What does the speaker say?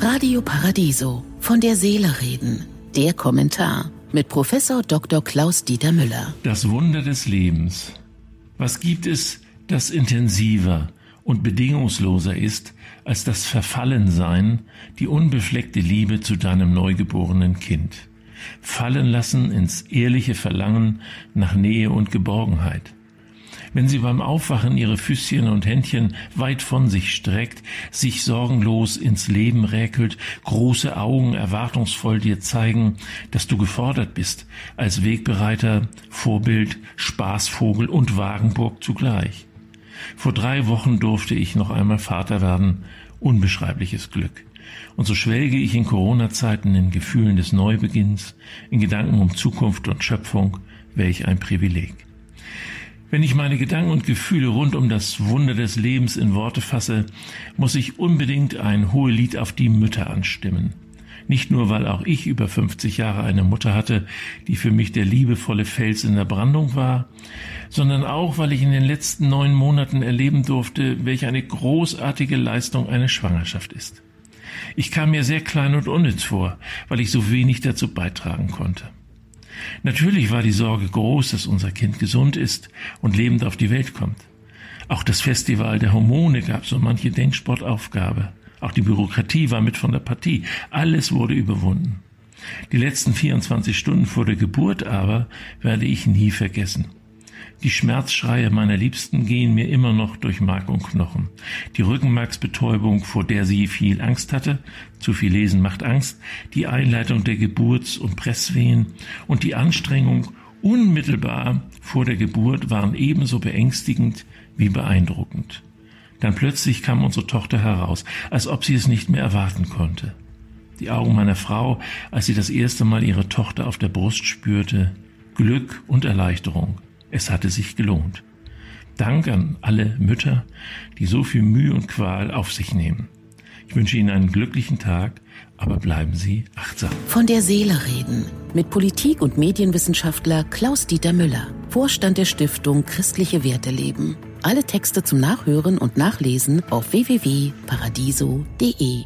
Radio Paradiso. Von der Seele reden. Der Kommentar mit Professor Dr. Klaus Dieter Müller. Das Wunder des Lebens. Was gibt es, das intensiver und bedingungsloser ist als das Verfallensein, die unbefleckte Liebe zu deinem neugeborenen Kind? Fallen lassen ins ehrliche Verlangen nach Nähe und Geborgenheit wenn sie beim Aufwachen ihre Füßchen und Händchen weit von sich streckt, sich sorgenlos ins Leben räkelt, große Augen erwartungsvoll dir zeigen, dass du gefordert bist, als Wegbereiter, Vorbild, Spaßvogel und Wagenburg zugleich. Vor drei Wochen durfte ich noch einmal Vater werden, unbeschreibliches Glück. Und so schwelge ich in Corona-Zeiten in Gefühlen des Neubeginns, in Gedanken um Zukunft und Schöpfung, welch ein Privileg. Wenn ich meine Gedanken und Gefühle rund um das Wunder des Lebens in Worte fasse, muss ich unbedingt ein Hohelied auf die Mütter anstimmen. Nicht nur, weil auch ich über 50 Jahre eine Mutter hatte, die für mich der liebevolle Fels in der Brandung war, sondern auch, weil ich in den letzten neun Monaten erleben durfte, welch eine großartige Leistung eine Schwangerschaft ist. Ich kam mir sehr klein und unnütz vor, weil ich so wenig dazu beitragen konnte. Natürlich war die Sorge groß, dass unser Kind gesund ist und lebend auf die Welt kommt. Auch das Festival der Hormone gab so manche Denksportaufgabe. Auch die Bürokratie war mit von der Partie. Alles wurde überwunden. Die letzten 24 Stunden vor der Geburt aber werde ich nie vergessen. Die Schmerzschreie meiner Liebsten gehen mir immer noch durch Mark und Knochen. Die Rückenmarksbetäubung, vor der sie viel Angst hatte, zu viel Lesen macht Angst, die Einleitung der Geburts- und Presswehen und die Anstrengung unmittelbar vor der Geburt waren ebenso beängstigend wie beeindruckend. Dann plötzlich kam unsere Tochter heraus, als ob sie es nicht mehr erwarten konnte. Die Augen meiner Frau, als sie das erste Mal ihre Tochter auf der Brust spürte, Glück und Erleichterung. Es hatte sich gelohnt. Dank an alle Mütter, die so viel Mühe und Qual auf sich nehmen. Ich wünsche Ihnen einen glücklichen Tag, aber bleiben Sie achtsam. Von der Seele reden mit Politik- und Medienwissenschaftler Klaus-Dieter Müller, Vorstand der Stiftung Christliche Werte leben. Alle Texte zum Nachhören und Nachlesen auf www.paradiso.de.